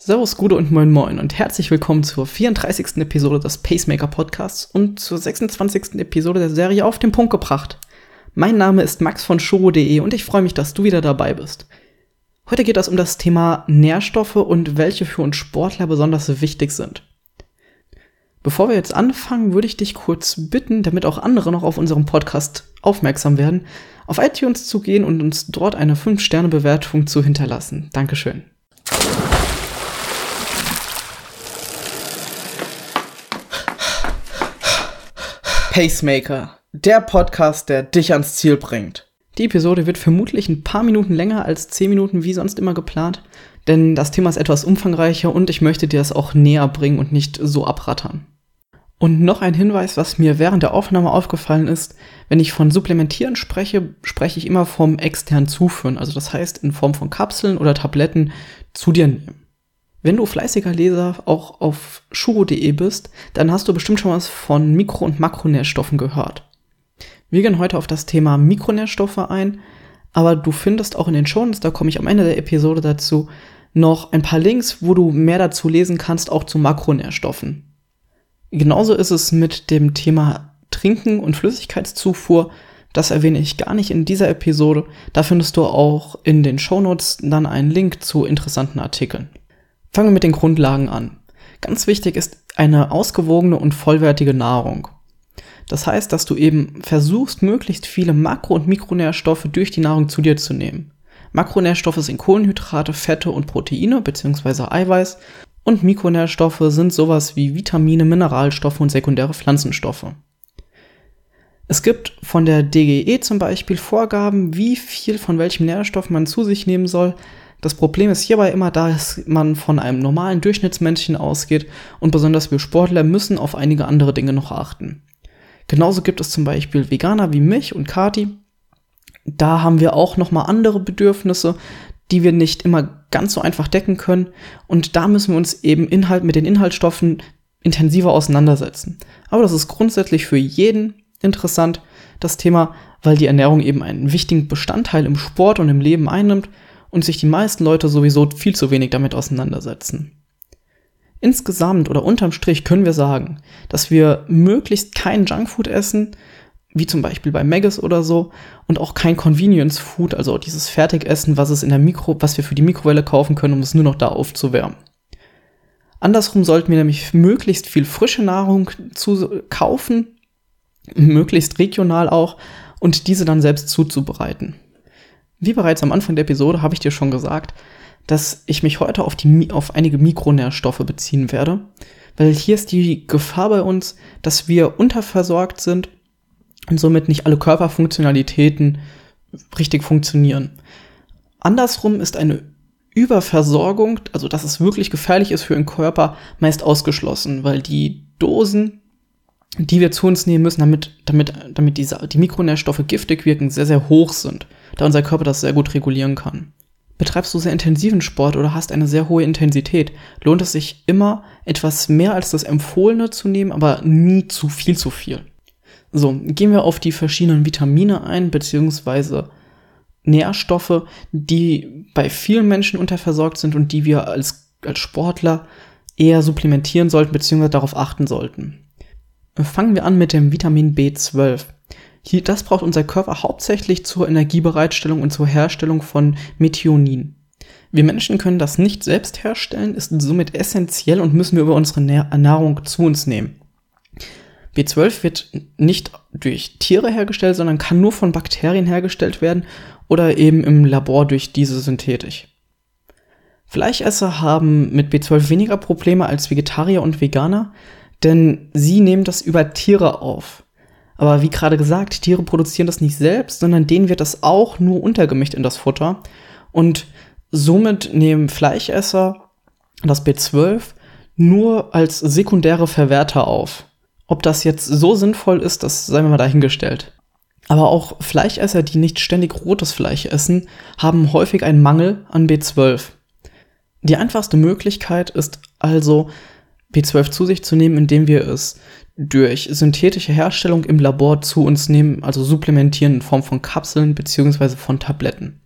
Servus, Gude und Moin Moin und herzlich willkommen zur 34. Episode des Pacemaker Podcasts und zur 26. Episode der Serie Auf den Punkt gebracht. Mein Name ist Max von Shoro.de und ich freue mich, dass du wieder dabei bist. Heute geht es um das Thema Nährstoffe und welche für uns Sportler besonders wichtig sind. Bevor wir jetzt anfangen, würde ich dich kurz bitten, damit auch andere noch auf unserem Podcast aufmerksam werden, auf iTunes zu gehen und uns dort eine 5-Sterne-Bewertung zu hinterlassen. Dankeschön. Pacemaker, der Podcast, der dich ans Ziel bringt. Die Episode wird vermutlich ein paar Minuten länger als 10 Minuten wie sonst immer geplant, denn das Thema ist etwas umfangreicher und ich möchte dir das auch näher bringen und nicht so abrattern. Und noch ein Hinweis, was mir während der Aufnahme aufgefallen ist, wenn ich von Supplementieren spreche, spreche ich immer vom extern zuführen, also das heißt in Form von Kapseln oder Tabletten zu dir nehmen. Wenn du fleißiger Leser auch auf shuro.de bist, dann hast du bestimmt schon was von Mikro- und Makronährstoffen gehört. Wir gehen heute auf das Thema Mikronährstoffe ein, aber du findest auch in den Shownotes, da komme ich am Ende der Episode dazu, noch ein paar Links, wo du mehr dazu lesen kannst, auch zu Makronährstoffen. Genauso ist es mit dem Thema Trinken und Flüssigkeitszufuhr. Das erwähne ich gar nicht in dieser Episode. Da findest du auch in den Shownotes dann einen Link zu interessanten Artikeln. Fangen wir mit den Grundlagen an. Ganz wichtig ist eine ausgewogene und vollwertige Nahrung. Das heißt, dass du eben versuchst, möglichst viele Makro- und Mikronährstoffe durch die Nahrung zu dir zu nehmen. Makronährstoffe sind Kohlenhydrate, Fette und Proteine bzw. Eiweiß und Mikronährstoffe sind sowas wie Vitamine, Mineralstoffe und sekundäre Pflanzenstoffe. Es gibt von der DGE zum Beispiel Vorgaben, wie viel von welchem Nährstoff man zu sich nehmen soll, das Problem ist hierbei immer, dass man von einem normalen Durchschnittsmännchen ausgeht und besonders wir Sportler müssen auf einige andere Dinge noch achten. Genauso gibt es zum Beispiel Veganer wie mich und Kati. Da haben wir auch nochmal andere Bedürfnisse, die wir nicht immer ganz so einfach decken können. Und da müssen wir uns eben Inhalt mit den Inhaltsstoffen intensiver auseinandersetzen. Aber das ist grundsätzlich für jeden interessant, das Thema, weil die Ernährung eben einen wichtigen Bestandteil im Sport und im Leben einnimmt und sich die meisten Leute sowieso viel zu wenig damit auseinandersetzen. Insgesamt oder unterm Strich können wir sagen, dass wir möglichst kein Junkfood essen, wie zum Beispiel bei Maggis oder so, und auch kein Convenience Food, also dieses Fertigessen, was es in der Mikro, was wir für die Mikrowelle kaufen können, um es nur noch da aufzuwärmen. Andersrum sollten wir nämlich möglichst viel frische Nahrung zu kaufen, möglichst regional auch, und diese dann selbst zuzubereiten. Wie bereits am Anfang der Episode habe ich dir schon gesagt, dass ich mich heute auf, die, auf einige Mikronährstoffe beziehen werde, weil hier ist die Gefahr bei uns, dass wir unterversorgt sind und somit nicht alle Körperfunktionalitäten richtig funktionieren. Andersrum ist eine Überversorgung, also dass es wirklich gefährlich ist für den Körper, meist ausgeschlossen, weil die Dosen, die wir zu uns nehmen müssen, damit, damit, damit diese, die Mikronährstoffe giftig wirken, sehr, sehr hoch sind da unser Körper das sehr gut regulieren kann. Betreibst du sehr intensiven Sport oder hast eine sehr hohe Intensität, lohnt es sich immer, etwas mehr als das Empfohlene zu nehmen, aber nie zu viel zu viel. So, gehen wir auf die verschiedenen Vitamine ein, beziehungsweise Nährstoffe, die bei vielen Menschen unterversorgt sind und die wir als, als Sportler eher supplementieren sollten, beziehungsweise darauf achten sollten. Fangen wir an mit dem Vitamin B12. Hier, das braucht unser Körper hauptsächlich zur Energiebereitstellung und zur Herstellung von Methionin. Wir Menschen können das nicht selbst herstellen, ist somit essentiell und müssen wir über unsere Ernährung zu uns nehmen. B12 wird nicht durch Tiere hergestellt, sondern kann nur von Bakterien hergestellt werden oder eben im Labor durch diese synthetisch. Fleischesser haben mit B12 weniger Probleme als Vegetarier und Veganer, denn sie nehmen das über Tiere auf. Aber wie gerade gesagt, Tiere produzieren das nicht selbst, sondern denen wird das auch nur untergemischt in das Futter. Und somit nehmen Fleischesser das B12 nur als sekundäre Verwerter auf. Ob das jetzt so sinnvoll ist, das sei mir mal dahingestellt. Aber auch Fleischesser, die nicht ständig rotes Fleisch essen, haben häufig einen Mangel an B12. Die einfachste Möglichkeit ist also, B12 zu sich zu nehmen, indem wir es durch synthetische Herstellung im Labor zu uns nehmen, also supplementieren in Form von Kapseln beziehungsweise von Tabletten.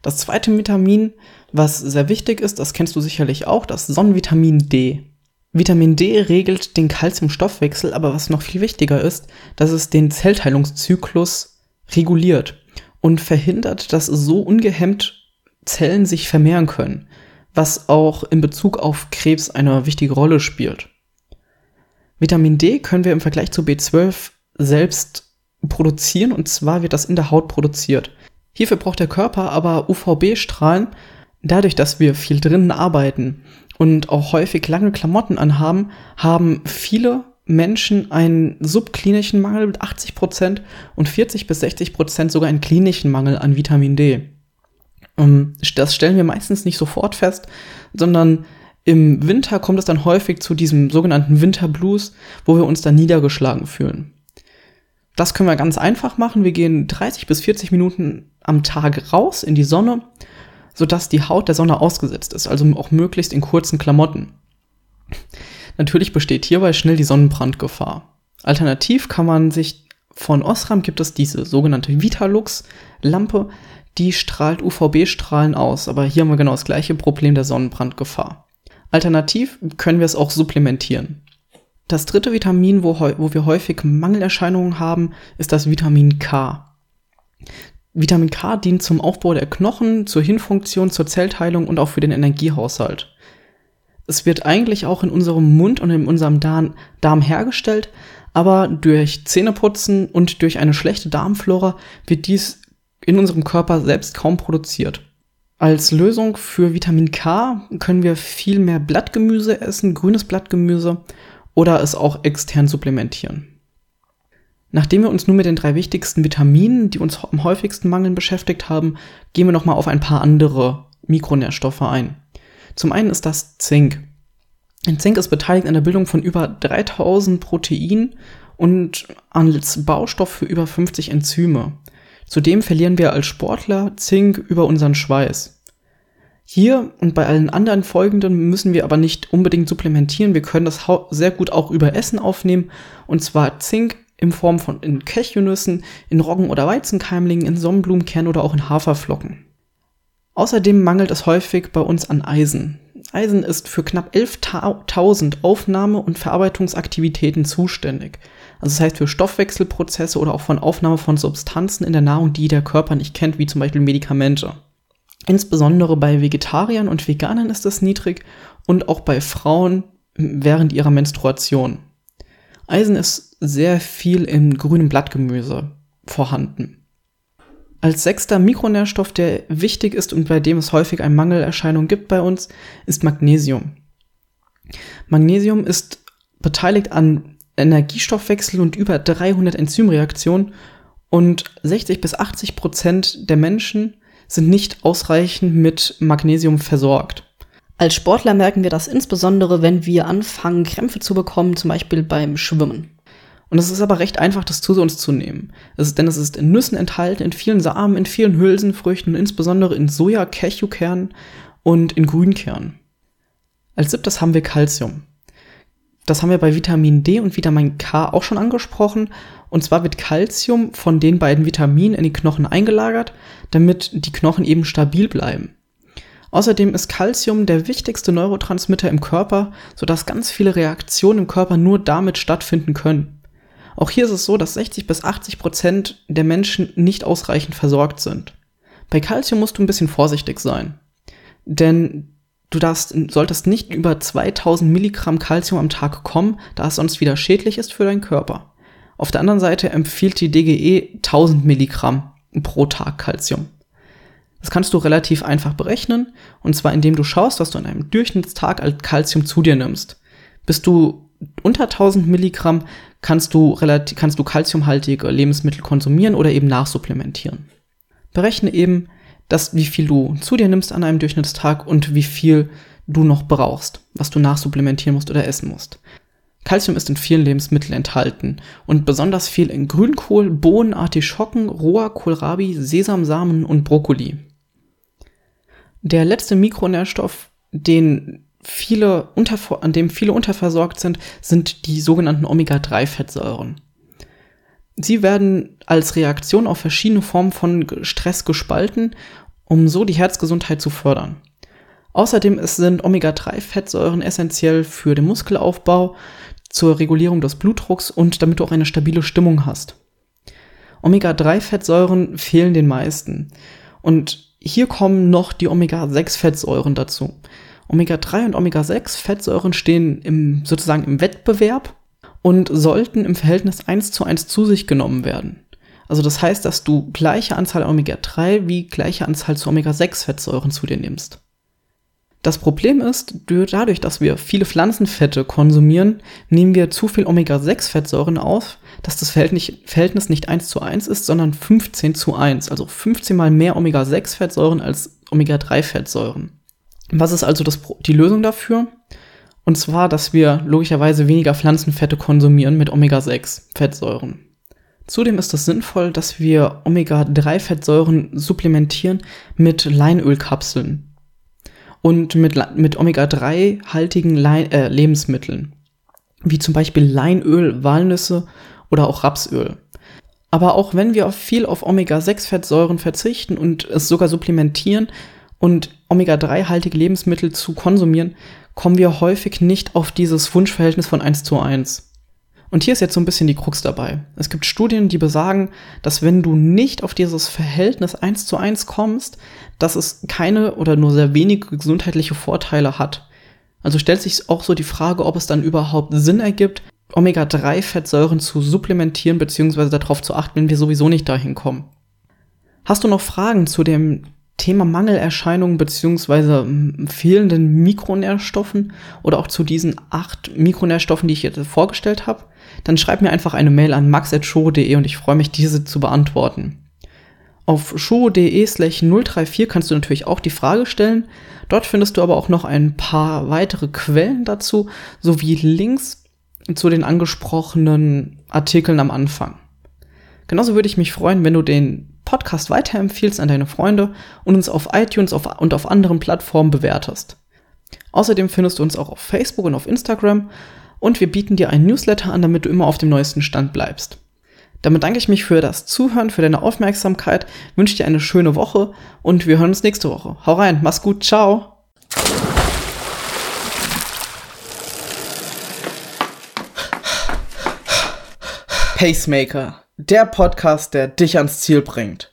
Das zweite Vitamin, was sehr wichtig ist, das kennst du sicherlich auch, das Sonnenvitamin D. Vitamin D regelt den Kalziumstoffwechsel, aber was noch viel wichtiger ist, dass es den Zellteilungszyklus reguliert und verhindert, dass so ungehemmt Zellen sich vermehren können, was auch in Bezug auf Krebs eine wichtige Rolle spielt. Vitamin D können wir im Vergleich zu B12 selbst produzieren und zwar wird das in der Haut produziert. Hierfür braucht der Körper aber UVB-Strahlen, dadurch, dass wir viel drinnen arbeiten und auch häufig lange Klamotten anhaben, haben viele Menschen einen subklinischen Mangel mit 80 Prozent und 40 bis 60 Prozent sogar einen klinischen Mangel an Vitamin D. Ähm, das stellen wir meistens nicht sofort fest, sondern im Winter kommt es dann häufig zu diesem sogenannten Winterblues, wo wir uns dann niedergeschlagen fühlen. Das können wir ganz einfach machen. Wir gehen 30 bis 40 Minuten am Tag raus in die Sonne sodass die Haut der Sonne ausgesetzt ist, also auch möglichst in kurzen Klamotten. Natürlich besteht hierbei schnell die Sonnenbrandgefahr. Alternativ kann man sich von Osram gibt es diese sogenannte Vitalux-Lampe, die strahlt UVB-Strahlen aus, aber hier haben wir genau das gleiche Problem der Sonnenbrandgefahr. Alternativ können wir es auch supplementieren. Das dritte Vitamin, wo, wo wir häufig Mangelerscheinungen haben, ist das Vitamin K. Vitamin K dient zum Aufbau der Knochen, zur Hirnfunktion, zur Zellteilung und auch für den Energiehaushalt. Es wird eigentlich auch in unserem Mund und in unserem Darm hergestellt, aber durch Zähneputzen und durch eine schlechte Darmflora wird dies in unserem Körper selbst kaum produziert. Als Lösung für Vitamin K können wir viel mehr Blattgemüse essen, grünes Blattgemüse oder es auch extern supplementieren. Nachdem wir uns nun mit den drei wichtigsten Vitaminen, die uns am häufigsten mangeln, beschäftigt haben, gehen wir nochmal auf ein paar andere Mikronährstoffe ein. Zum einen ist das Zink. Zink ist beteiligt an der Bildung von über 3000 Proteinen und als Baustoff für über 50 Enzyme. Zudem verlieren wir als Sportler Zink über unseren Schweiß. Hier und bei allen anderen folgenden müssen wir aber nicht unbedingt supplementieren. Wir können das sehr gut auch über Essen aufnehmen. Und zwar Zink in Form von in Cashewnüssen, in Roggen- oder Weizenkeimlingen, in Sonnenblumenkernen oder auch in Haferflocken. Außerdem mangelt es häufig bei uns an Eisen. Eisen ist für knapp 11.000 Aufnahme- und Verarbeitungsaktivitäten zuständig. Also das heißt für Stoffwechselprozesse oder auch von Aufnahme von Substanzen in der Nahrung, die der Körper nicht kennt, wie zum Beispiel Medikamente. Insbesondere bei Vegetariern und Veganern ist es niedrig und auch bei Frauen während ihrer Menstruation. Eisen ist sehr viel im grünen Blattgemüse vorhanden. Als sechster Mikronährstoff, der wichtig ist und bei dem es häufig eine Mangelerscheinung gibt bei uns, ist Magnesium. Magnesium ist beteiligt an Energiestoffwechsel und über 300 Enzymreaktionen und 60 bis 80 Prozent der Menschen sind nicht ausreichend mit Magnesium versorgt. Als Sportler merken wir das insbesondere, wenn wir anfangen, Krämpfe zu bekommen, zum Beispiel beim Schwimmen. Und es ist aber recht einfach, das zu uns zu nehmen. Es ist, denn es ist in Nüssen enthalten, in vielen Samen, in vielen Hülsenfrüchten, insbesondere in Soja, Cashewkernen und in Grünkernen. Als siebtes haben wir Calcium. Das haben wir bei Vitamin D und Vitamin K auch schon angesprochen. Und zwar wird Calcium von den beiden Vitaminen in die Knochen eingelagert, damit die Knochen eben stabil bleiben. Außerdem ist Calcium der wichtigste Neurotransmitter im Körper, sodass ganz viele Reaktionen im Körper nur damit stattfinden können. Auch hier ist es so, dass 60 bis 80 Prozent der Menschen nicht ausreichend versorgt sind. Bei Calcium musst du ein bisschen vorsichtig sein. Denn du darfst, solltest nicht über 2000 Milligramm Calcium am Tag kommen, da es sonst wieder schädlich ist für deinen Körper. Auf der anderen Seite empfiehlt die DGE 1000 Milligramm pro Tag Calcium. Das kannst du relativ einfach berechnen, und zwar indem du schaust, was du an einem Durchschnittstag als Calcium zu dir nimmst. Bist du unter 1000 Milligramm, kannst du, relativ, kannst du calciumhaltige Lebensmittel konsumieren oder eben nachsupplementieren. Berechne eben, dass, wie viel du zu dir nimmst an einem Durchschnittstag und wie viel du noch brauchst, was du nachsupplementieren musst oder essen musst. Calcium ist in vielen Lebensmitteln enthalten und besonders viel in Grünkohl, Bohnen, Artischocken, roher Kohlrabi, Sesamsamen und Brokkoli. Der letzte Mikronährstoff, den viele unter, an dem viele unterversorgt sind, sind die sogenannten Omega-3-Fettsäuren. Sie werden als Reaktion auf verschiedene Formen von Stress gespalten um so die Herzgesundheit zu fördern. Außerdem sind Omega-3-Fettsäuren essentiell für den Muskelaufbau, zur Regulierung des Blutdrucks und damit du auch eine stabile Stimmung hast. Omega-3-Fettsäuren fehlen den meisten. Und hier kommen noch die Omega-6-Fettsäuren dazu. Omega-3 und Omega-6-Fettsäuren stehen im, sozusagen im Wettbewerb und sollten im Verhältnis 1 zu 1 zu sich genommen werden. Also das heißt, dass du gleiche Anzahl Omega-3 wie gleiche Anzahl zu Omega-6-Fettsäuren zu dir nimmst. Das Problem ist, dadurch, dass wir viele Pflanzenfette konsumieren, nehmen wir zu viel Omega-6-Fettsäuren auf, dass das Verhältnis nicht 1 zu 1 ist, sondern 15 zu 1. Also 15 mal mehr Omega-6-Fettsäuren als Omega-3-Fettsäuren. Was ist also das, die Lösung dafür? Und zwar, dass wir logischerweise weniger Pflanzenfette konsumieren mit Omega-6-Fettsäuren. Zudem ist es sinnvoll, dass wir Omega-3-Fettsäuren supplementieren mit Leinölkapseln und mit, mit Omega-3-haltigen äh, Lebensmitteln, wie zum Beispiel Leinöl, Walnüsse oder auch Rapsöl. Aber auch wenn wir viel auf Omega-6-Fettsäuren verzichten und es sogar supplementieren und Omega-3-haltige Lebensmittel zu konsumieren, kommen wir häufig nicht auf dieses Wunschverhältnis von 1 zu 1. Und hier ist jetzt so ein bisschen die Krux dabei. Es gibt Studien, die besagen, dass wenn du nicht auf dieses Verhältnis eins zu eins kommst, dass es keine oder nur sehr wenige gesundheitliche Vorteile hat. Also stellt sich auch so die Frage, ob es dann überhaupt Sinn ergibt, Omega-3-Fettsäuren zu supplementieren bzw. darauf zu achten, wenn wir sowieso nicht dahin kommen. Hast du noch Fragen zu dem Thema Mangelerscheinungen beziehungsweise hm, fehlenden Mikronährstoffen oder auch zu diesen acht Mikronährstoffen, die ich jetzt vorgestellt habe, dann schreib mir einfach eine Mail an max.show.de und ich freue mich, diese zu beantworten. Auf show.de slash 034 kannst du natürlich auch die Frage stellen. Dort findest du aber auch noch ein paar weitere Quellen dazu, sowie Links zu den angesprochenen Artikeln am Anfang. Genauso würde ich mich freuen, wenn du den Podcast weiterempfiehlst an deine Freunde und uns auf iTunes und auf anderen Plattformen bewertest. Außerdem findest du uns auch auf Facebook und auf Instagram und wir bieten dir einen Newsletter an, damit du immer auf dem neuesten Stand bleibst. Damit danke ich mich für das Zuhören, für deine Aufmerksamkeit, wünsche dir eine schöne Woche und wir hören uns nächste Woche. Hau rein, mach's gut, ciao! Pacemaker der Podcast, der dich ans Ziel bringt.